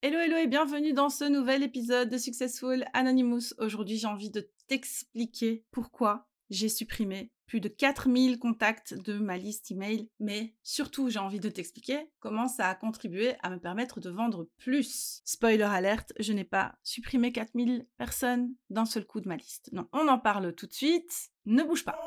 Hello, hello et bienvenue dans ce nouvel épisode de Successful Anonymous. Aujourd'hui, j'ai envie de t'expliquer pourquoi j'ai supprimé plus de 4000 contacts de ma liste email, mais surtout, j'ai envie de t'expliquer comment ça a contribué à me permettre de vendre plus. Spoiler alerte, je n'ai pas supprimé 4000 personnes d'un seul coup de ma liste. Non, on en parle tout de suite. Ne bouge pas.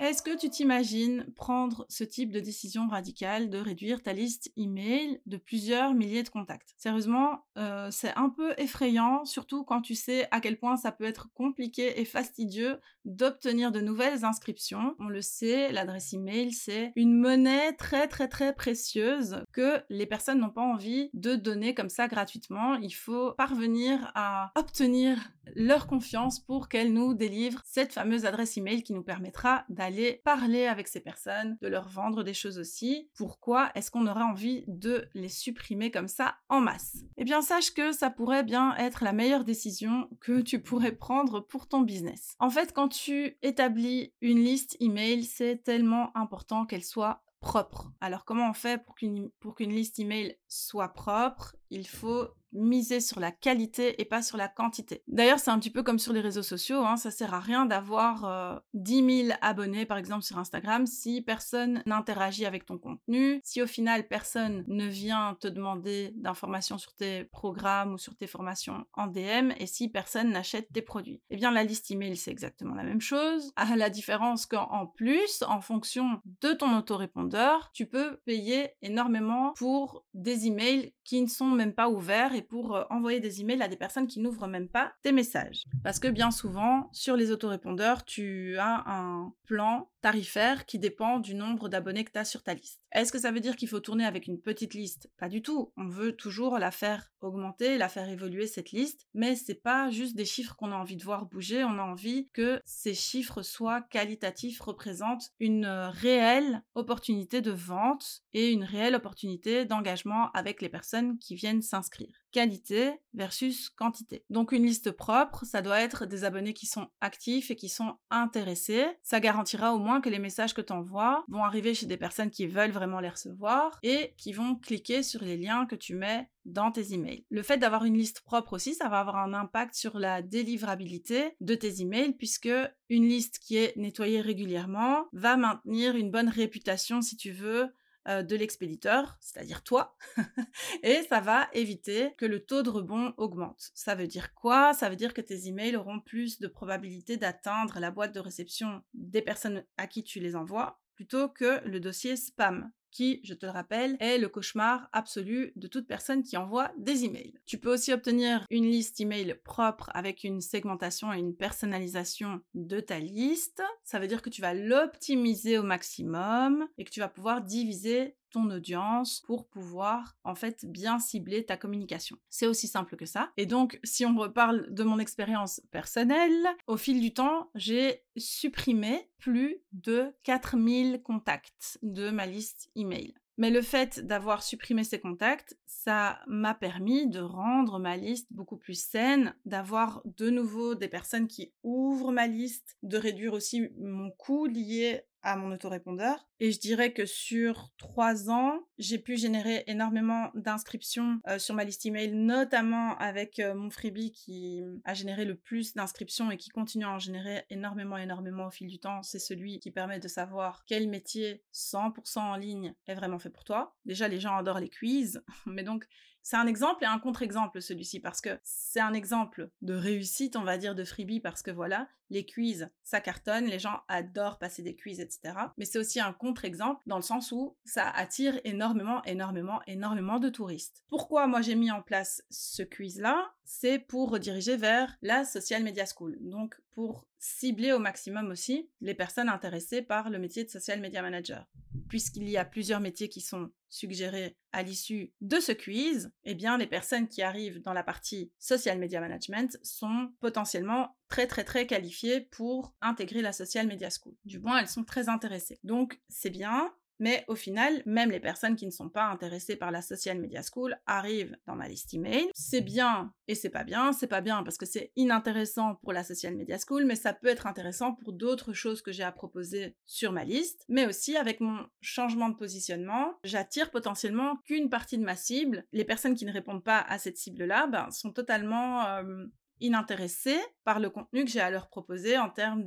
Est-ce que tu t'imagines prendre ce type de décision radicale de réduire ta liste email de plusieurs milliers de contacts? Sérieusement, euh, c'est un peu effrayant, surtout quand tu sais à quel point ça peut être compliqué et fastidieux d'obtenir de nouvelles inscriptions. On le sait, l'adresse email, c'est une monnaie très très très précieuse que les personnes n'ont pas envie de donner comme ça gratuitement. Il faut parvenir à obtenir leur confiance pour qu'elles nous délivrent cette fameuse adresse email qui nous permettra d'aller aller parler avec ces personnes, de leur vendre des choses aussi. Pourquoi est-ce qu'on aurait envie de les supprimer comme ça en masse? Eh bien, sache que ça pourrait bien être la meilleure décision que tu pourrais prendre pour ton business. En fait, quand tu établis une liste email, c'est tellement important qu'elle soit propre. Alors comment on fait pour qu'une pour qu'une liste email soit propre Il faut miser sur la qualité et pas sur la quantité. D'ailleurs, c'est un petit peu comme sur les réseaux sociaux, hein, ça sert à rien d'avoir euh, 10 000 abonnés par exemple sur Instagram si personne n'interagit avec ton contenu, si au final personne ne vient te demander d'informations sur tes programmes ou sur tes formations en DM et si personne n'achète tes produits. Eh bien, la liste email, c'est exactement la même chose, à la différence qu'en plus, en fonction de ton autorépondeur, tu peux payer énormément pour des emails qui ne sont même pas ouverts et pour euh, envoyer des emails à des personnes qui n'ouvrent même pas tes messages. Parce que bien souvent, sur les autorépondeurs, tu as un plan tarifaire qui dépend du nombre d'abonnés que tu as sur ta liste. Est-ce que ça veut dire qu'il faut tourner avec une petite liste? Pas du tout. On veut toujours la faire augmenter, la faire évoluer cette liste, mais c'est pas juste des chiffres qu'on a envie de voir bouger, on a envie que ces chiffres soient qualitatifs, représentent une euh, réelle opportunité de vente et une réelle opportunité d'engagement avec les personnes qui viennent s'inscrire qualité versus quantité. Donc une liste propre, ça doit être des abonnés qui sont actifs et qui sont intéressés. Ça garantira au moins que les messages que tu envoies vont arriver chez des personnes qui veulent vraiment les recevoir et qui vont cliquer sur les liens que tu mets dans tes emails. Le fait d'avoir une liste propre aussi, ça va avoir un impact sur la délivrabilité de tes emails puisque une liste qui est nettoyée régulièrement va maintenir une bonne réputation si tu veux de l'expéditeur, c'est-à-dire toi, et ça va éviter que le taux de rebond augmente. Ça veut dire quoi? Ça veut dire que tes emails auront plus de probabilité d'atteindre la boîte de réception des personnes à qui tu les envoies plutôt que le dossier spam qui, je te le rappelle, est le cauchemar absolu de toute personne qui envoie des emails. Tu peux aussi obtenir une liste email propre avec une segmentation et une personnalisation de ta liste. Ça veut dire que tu vas l'optimiser au maximum et que tu vas pouvoir diviser ton audience pour pouvoir en fait bien cibler ta communication. C'est aussi simple que ça. Et donc, si on reparle de mon expérience personnelle, au fil du temps, j'ai supprimé plus de 4000 contacts de ma liste email. Mais le fait d'avoir supprimé ces contacts, ça m'a permis de rendre ma liste beaucoup plus saine, d'avoir de nouveau des personnes qui ouvrent ma liste, de réduire aussi mon coût lié à mon autorépondeur. Et je dirais que sur trois ans, j'ai pu générer énormément d'inscriptions euh, sur ma liste email, notamment avec euh, mon freebie qui a généré le plus d'inscriptions et qui continue à en générer énormément, énormément au fil du temps. C'est celui qui permet de savoir quel métier 100% en ligne est vraiment fait pour toi. Déjà, les gens adorent les quiz, mais donc c'est un exemple et un contre-exemple celui-ci parce que c'est un exemple de réussite, on va dire, de freebie parce que voilà, les quiz, ça cartonne, les gens adorent passer des quiz, etc. Mais c'est aussi un contre-exemple dans le sens où ça attire énormément, énormément, énormément de touristes. Pourquoi moi j'ai mis en place ce quiz-là? C'est pour rediriger vers la Social Media School. Donc pour cibler au maximum aussi les personnes intéressées par le métier de Social Media Manager puisqu'il y a plusieurs métiers qui sont suggérés à l'issue de ce quiz, eh bien, les personnes qui arrivent dans la partie social media management sont potentiellement très très très qualifiées pour intégrer la social media school. Du moins, elles sont très intéressées. Donc, c'est bien. Mais au final, même les personnes qui ne sont pas intéressées par la Social Media School arrivent dans ma liste email. C'est bien et c'est pas bien. C'est pas bien parce que c'est inintéressant pour la Social Media School, mais ça peut être intéressant pour d'autres choses que j'ai à proposer sur ma liste. Mais aussi avec mon changement de positionnement, j'attire potentiellement qu'une partie de ma cible. Les personnes qui ne répondent pas à cette cible-là ben, sont totalement euh, inintéressés par le contenu que j'ai à leur proposer en termes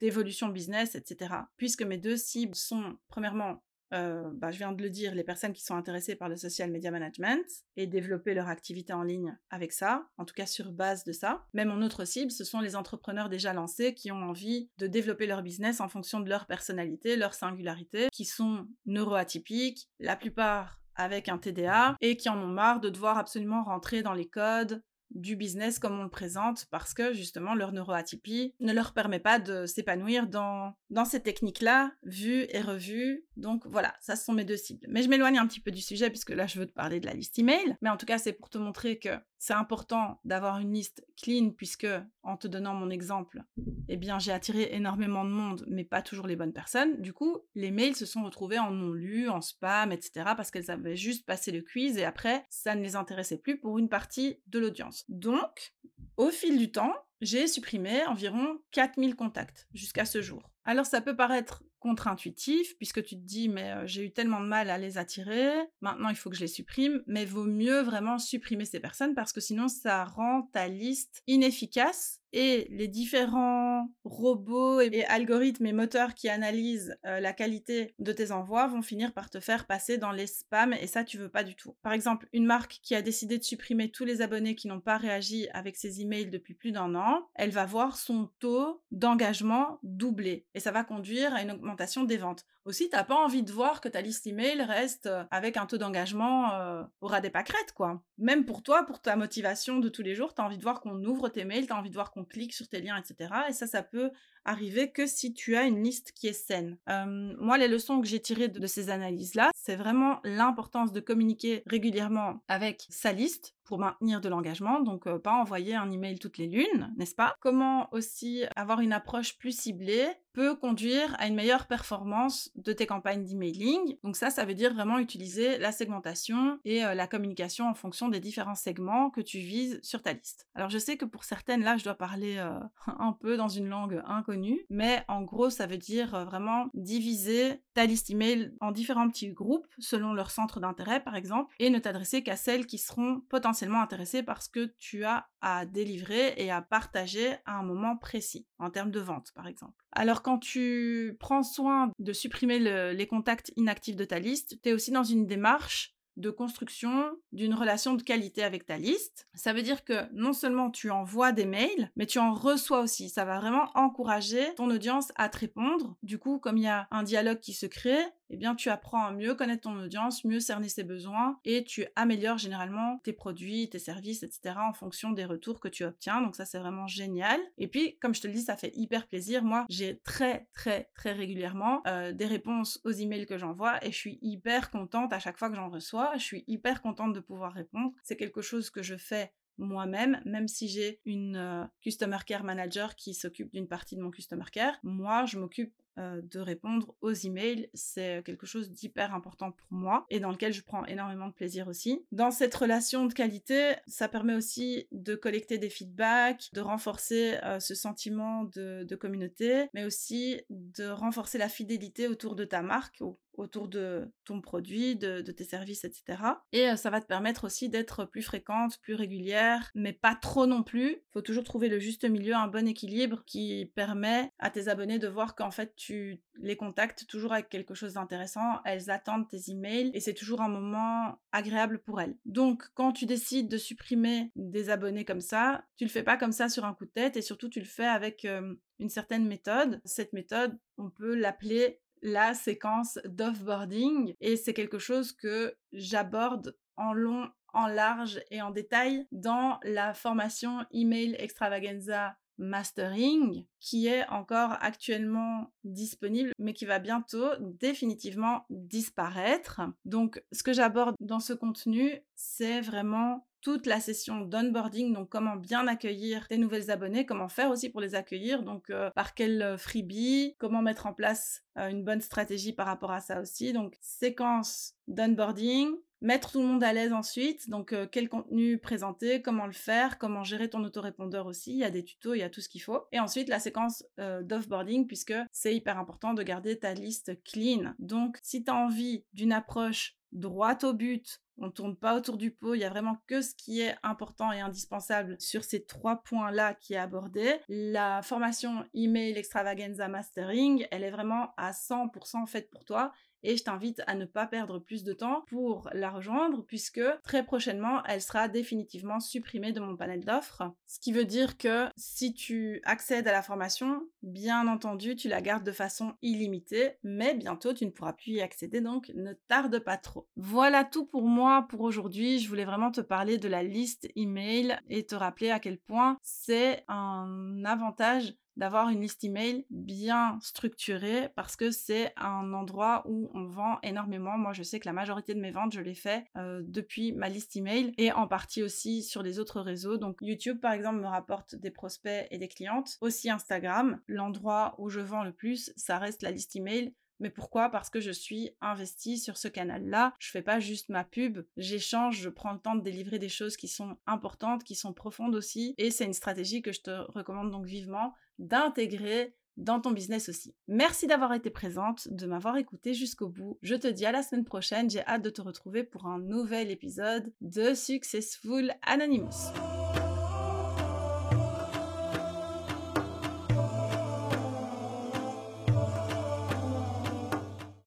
d'évolution business, etc. Puisque mes deux cibles sont, premièrement, euh, bah, je viens de le dire, les personnes qui sont intéressées par le social media management et développer leur activité en ligne avec ça, en tout cas sur base de ça. Mais mon autre cible, ce sont les entrepreneurs déjà lancés qui ont envie de développer leur business en fonction de leur personnalité, leur singularité, qui sont neuroatypiques, la plupart avec un TDA et qui en ont marre de devoir absolument rentrer dans les codes du business comme on le présente parce que justement leur neuroatypie ne leur permet pas de s'épanouir dans, dans ces techniques-là, vues et revues. Donc voilà, ça ce sont mes deux cibles. Mais je m'éloigne un petit peu du sujet puisque là je veux te parler de la liste email. Mais en tout cas, c'est pour te montrer que c'est important d'avoir une liste clean puisque, en te donnant mon exemple, eh bien, j'ai attiré énormément de monde, mais pas toujours les bonnes personnes. Du coup, les mails se sont retrouvés en non lus, en spam, etc. parce qu'elles avaient juste passé le quiz et après, ça ne les intéressait plus pour une partie de l'audience. Donc, au fil du temps, j'ai supprimé environ 4000 contacts jusqu'à ce jour. Alors ça peut paraître contre-intuitif puisque tu te dis mais j'ai eu tellement de mal à les attirer, maintenant il faut que je les supprime, mais vaut mieux vraiment supprimer ces personnes parce que sinon ça rend ta liste inefficace et les différents robots et algorithmes et moteurs qui analysent la qualité de tes envois vont finir par te faire passer dans les spams et ça tu veux pas du tout. Par exemple, une marque qui a décidé de supprimer tous les abonnés qui n'ont pas réagi avec ses emails depuis plus d'un an, elle va voir son taux d'engagement doubler et ça va conduire à une augmentation des ventes. Aussi, t'as pas envie de voir que ta liste email reste euh, avec un taux d'engagement euh, au ras des pâquerettes, quoi. Même pour toi, pour ta motivation de tous les jours, t'as envie de voir qu'on ouvre tes mails, t'as envie de voir qu'on clique sur tes liens, etc. Et ça, ça peut arriver que si tu as une liste qui est saine. Euh, moi, les leçons que j'ai tirées de, ces analyses-là, c'est vraiment l'importance de communiquer régulièrement avec sa liste pour maintenir de l'engagement, donc pas envoyer un email toutes les lunes, n'est-ce pas? Comment aussi avoir une approche plus ciblée peut conduire à une meilleure performance de tes campagnes d'emailing. Donc ça, ça veut dire vraiment utiliser la segmentation et la communication en fonction des différents segments que tu vises sur ta liste. Alors je sais que pour certaines, là, je dois parler un peu dans une langue inconnue, mais en gros, ça veut dire vraiment diviser ta liste email en différents petits groupes selon leur centre d'intérêt, par exemple, et ne t'adresser qu'à celles qui seront potentiellement intéressées par ce que tu as à délivrer et à partager à un moment précis, en termes de vente, par exemple. Alors quand tu prends soin de supprimer les contacts inactifs de ta liste, tu es aussi dans une démarche de construction d'une relation de qualité avec ta liste. Ça veut dire que non seulement tu envoies des mails, mais tu en reçois aussi. Ça va vraiment encourager ton audience à te répondre. Du coup, comme il y a un dialogue qui se crée, eh bien tu apprends à mieux connaître ton audience, mieux cerner ses besoins et tu améliores généralement tes produits, tes services, etc. en fonction des retours que tu obtiens. Donc ça c'est vraiment génial. Et puis comme je te le dis, ça fait hyper plaisir. Moi j'ai très très très régulièrement euh, des réponses aux emails que j'envoie et je suis hyper contente à chaque fois que j'en reçois. Je suis hyper contente de pouvoir répondre. C'est quelque chose que je fais moi-même, même si j'ai une euh, Customer Care Manager qui s'occupe d'une partie de mon Customer Care, moi, je m'occupe euh, de répondre aux emails. C'est quelque chose d'hyper important pour moi et dans lequel je prends énormément de plaisir aussi. Dans cette relation de qualité, ça permet aussi de collecter des feedbacks, de renforcer euh, ce sentiment de, de, communauté, mais aussi de renforcer la fidélité autour de ta marque, autour de ton produit, de, tes services, etc. Et euh, ça va te permettre aussi d'être plus fréquente, plus régulière, mais pas trop non plus. Il faut toujours trouver le juste milieu, un bon équilibre qui permet à tes abonnés de voir qu'en fait tu les contactes toujours avec quelque chose d'intéressant, elles attendent tes emails et c'est toujours un moment agréable pour elles. Donc quand tu décides de supprimer des abonnés comme ça, tu le fais pas comme ça sur un coup de tête et surtout tu le fais avec euh, une certaine méthode. Cette méthode, on peut l'appeler la séquence d'offboarding et c'est quelque chose que j'aborde en long, en large et en détail dans la formation Email Extravaganza Mastering qui est encore actuellement disponible mais qui va bientôt définitivement disparaître. Donc ce que j'aborde dans ce contenu, c'est vraiment toute la session d'onboarding, donc comment bien accueillir tes nouvelles abonnés, comment faire aussi pour les accueillir, donc euh, par quel euh, freebie, comment mettre en place euh, une bonne stratégie par rapport à ça aussi. Donc séquence d'onboarding, mettre tout le monde à l'aise ensuite, donc quel contenu présenter, comment le faire, comment gérer ton autorépondeur aussi, il y a des tutos, il y a tout ce qu'il faut. Et ensuite la séquence d'offboarding puisque c'est hyper important de garder ta liste clean. Donc si tu as envie d'une approche droite au but, on tourne pas autour du pot, il y a vraiment que ce qui est important et indispensable sur ces trois points-là qui est abordé. La formation email extravaganza mastering, elle est vraiment à 100% faite pour toi et je t'invite à ne pas perdre plus de temps pour la rejoindre puisque très prochainement elle sera définitivement supprimée de mon panel d'offres. Ce qui veut dire que si tu accèdes à la formation, bien entendu tu la gardes de façon illimitée, mais bientôt tu ne pourras plus y accéder donc ne tarde pas trop. Voilà tout pour moi pour aujourd'hui. Je voulais vraiment te parler de la liste email et te rappeler à quel point c'est un avantage d'avoir une liste email bien structurée parce que c'est un endroit où on vend énormément. Moi, je sais que la majorité de mes ventes, je les fais euh, depuis ma liste email et en partie aussi sur les autres réseaux. Donc YouTube, par exemple, me rapporte des prospects et des clientes. Aussi Instagram, l'endroit où je vends le plus, ça reste la liste email. Mais pourquoi? Parce que je suis investie sur ce canal-là. Je fais pas juste ma pub, j'échange, je prends le temps de délivrer des choses qui sont importantes, qui sont profondes aussi. Et c'est une stratégie que je te recommande donc vivement d'intégrer dans ton business aussi. Merci d'avoir été présente, de m'avoir écouté jusqu'au bout. Je te dis à la semaine prochaine, j'ai hâte de te retrouver pour un nouvel épisode de Successful Anonymous.